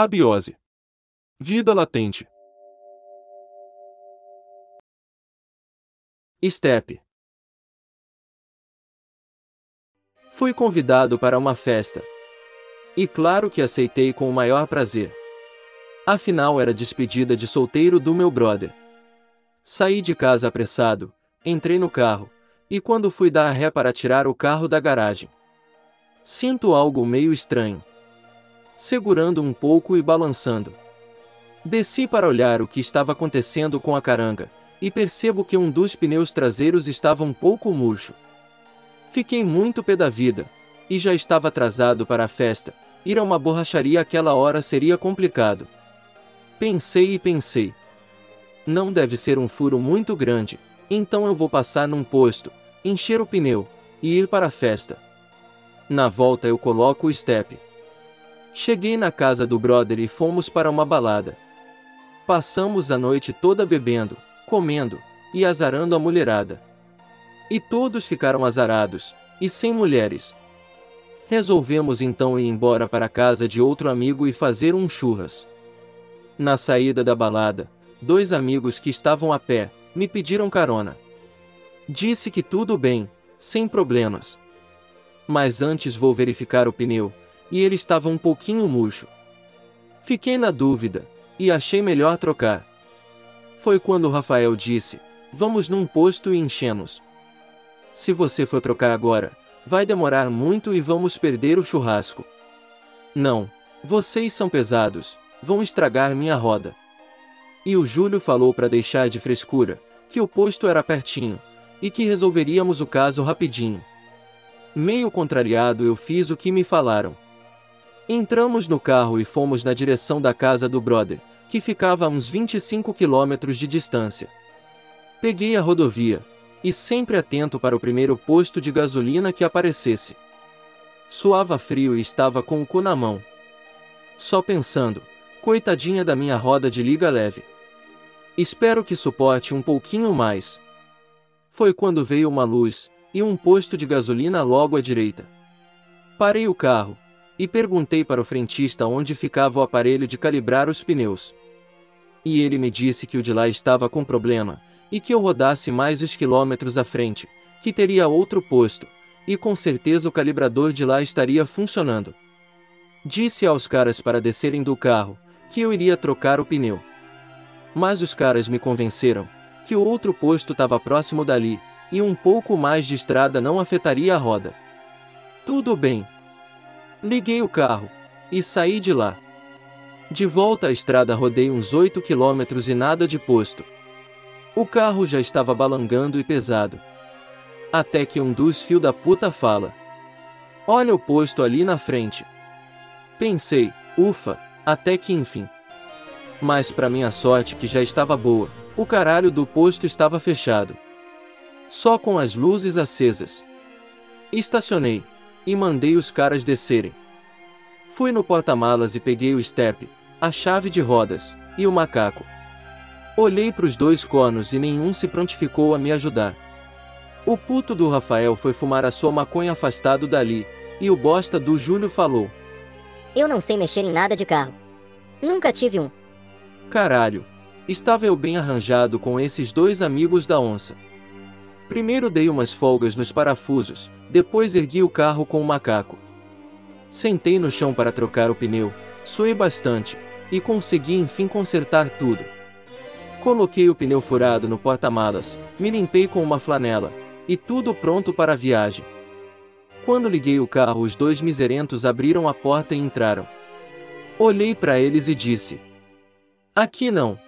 Abiose. Vida latente. Estepe. Fui convidado para uma festa. E claro que aceitei com o maior prazer. Afinal era despedida de solteiro do meu brother. Saí de casa apressado, entrei no carro, e quando fui dar ré para tirar o carro da garagem, sinto algo meio estranho. Segurando um pouco e balançando. Desci para olhar o que estava acontecendo com a caranga, e percebo que um dos pneus traseiros estava um pouco murcho. Fiquei muito pé da vida, e já estava atrasado para a festa, ir a uma borracharia aquela hora seria complicado. Pensei e pensei. Não deve ser um furo muito grande, então eu vou passar num posto, encher o pneu, e ir para a festa. Na volta eu coloco o step. Cheguei na casa do brother e fomos para uma balada. Passamos a noite toda bebendo, comendo e azarando a mulherada. E todos ficaram azarados, e sem mulheres. Resolvemos então ir embora para a casa de outro amigo e fazer um churras. Na saída da balada, dois amigos que estavam a pé me pediram carona. Disse que tudo bem, sem problemas. Mas antes vou verificar o pneu, e ele estava um pouquinho murcho. Fiquei na dúvida, e achei melhor trocar. Foi quando Rafael disse: Vamos num posto e enchemos. Se você for trocar agora, vai demorar muito e vamos perder o churrasco. Não, vocês são pesados, vão estragar minha roda. E o Júlio falou para deixar de frescura, que o posto era pertinho, e que resolveríamos o caso rapidinho. Meio contrariado eu fiz o que me falaram. Entramos no carro e fomos na direção da casa do brother, que ficava a uns 25 quilômetros de distância. Peguei a rodovia, e sempre atento para o primeiro posto de gasolina que aparecesse. Suava frio e estava com o cu na mão. Só pensando, coitadinha da minha roda de liga leve. Espero que suporte um pouquinho mais. Foi quando veio uma luz, e um posto de gasolina logo à direita. Parei o carro, e perguntei para o frentista onde ficava o aparelho de calibrar os pneus. E ele me disse que o de lá estava com problema, e que eu rodasse mais os quilômetros à frente, que teria outro posto, e com certeza o calibrador de lá estaria funcionando. Disse aos caras para descerem do carro, que eu iria trocar o pneu. Mas os caras me convenceram, que o outro posto estava próximo dali, e um pouco mais de estrada não afetaria a roda. Tudo bem. Liguei o carro, e saí de lá. De volta à estrada rodei uns 8 quilômetros e nada de posto. O carro já estava balangando e pesado. Até que um dos fio da puta fala. Olha o posto ali na frente. Pensei, ufa, até que enfim. Mas para minha sorte que já estava boa, o caralho do posto estava fechado. Só com as luzes acesas. Estacionei, e mandei os caras descerem. Fui no porta-malas e peguei o step, a chave de rodas, e o macaco. Olhei para os dois cornos e nenhum se prontificou a me ajudar. O puto do Rafael foi fumar a sua maconha afastado dali, e o bosta do Júlio falou: Eu não sei mexer em nada de carro. Nunca tive um. Caralho, estava eu bem arranjado com esses dois amigos da onça. Primeiro dei umas folgas nos parafusos, depois ergui o carro com o macaco. Sentei no chão para trocar o pneu, suei bastante, e consegui enfim consertar tudo. Coloquei o pneu furado no porta-malas, me limpei com uma flanela, e tudo pronto para a viagem. Quando liguei o carro, os dois miserentos abriram a porta e entraram. Olhei para eles e disse: Aqui não.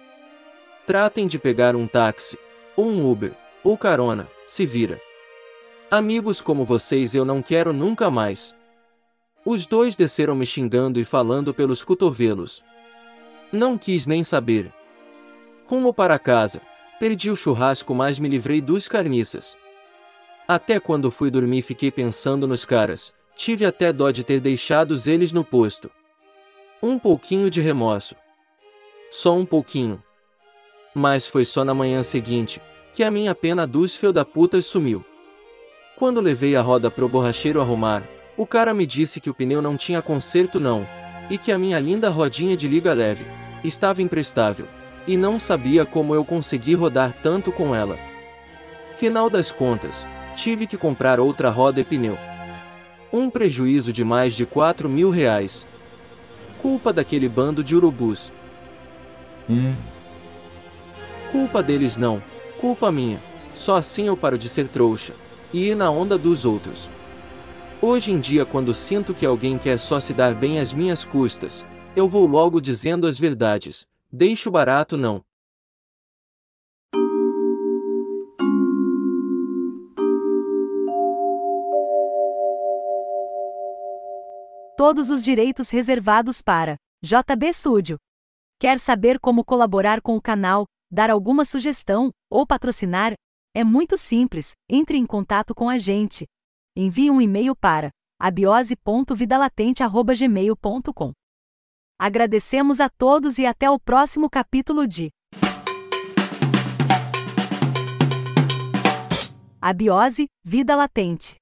Tratem de pegar um táxi, ou um Uber, ou carona, se vira. Amigos como vocês eu não quero nunca mais. Os dois desceram me xingando e falando pelos cotovelos. Não quis nem saber. Rumo para casa, perdi o churrasco, mas me livrei dos carniças. Até quando fui dormir fiquei pensando nos caras, tive até dó de ter deixado eles no posto. Um pouquinho de remorso. Só um pouquinho. Mas foi só na manhã seguinte, que a minha pena dos fio da putas sumiu. Quando levei a roda pro borracheiro arrumar, o cara me disse que o pneu não tinha conserto não, e que a minha linda rodinha de liga leve estava imprestável, e não sabia como eu consegui rodar tanto com ela. Final das contas, tive que comprar outra roda e pneu. Um prejuízo de mais de 4 mil reais. Culpa daquele bando de urubus. Hum. Culpa deles não, culpa minha. Só assim eu paro de ser trouxa e ir na onda dos outros. Hoje em dia, quando sinto que alguém quer só se dar bem às minhas custas, eu vou logo dizendo as verdades. Deixo barato não. Todos os direitos reservados para JB Studio. Quer saber como colaborar com o canal, dar alguma sugestão ou patrocinar? É muito simples. Entre em contato com a gente. Envie um e-mail para abiose.vidalatente@gmail.com. Agradecemos a todos e até o próximo capítulo de Abiose, Vida Latente.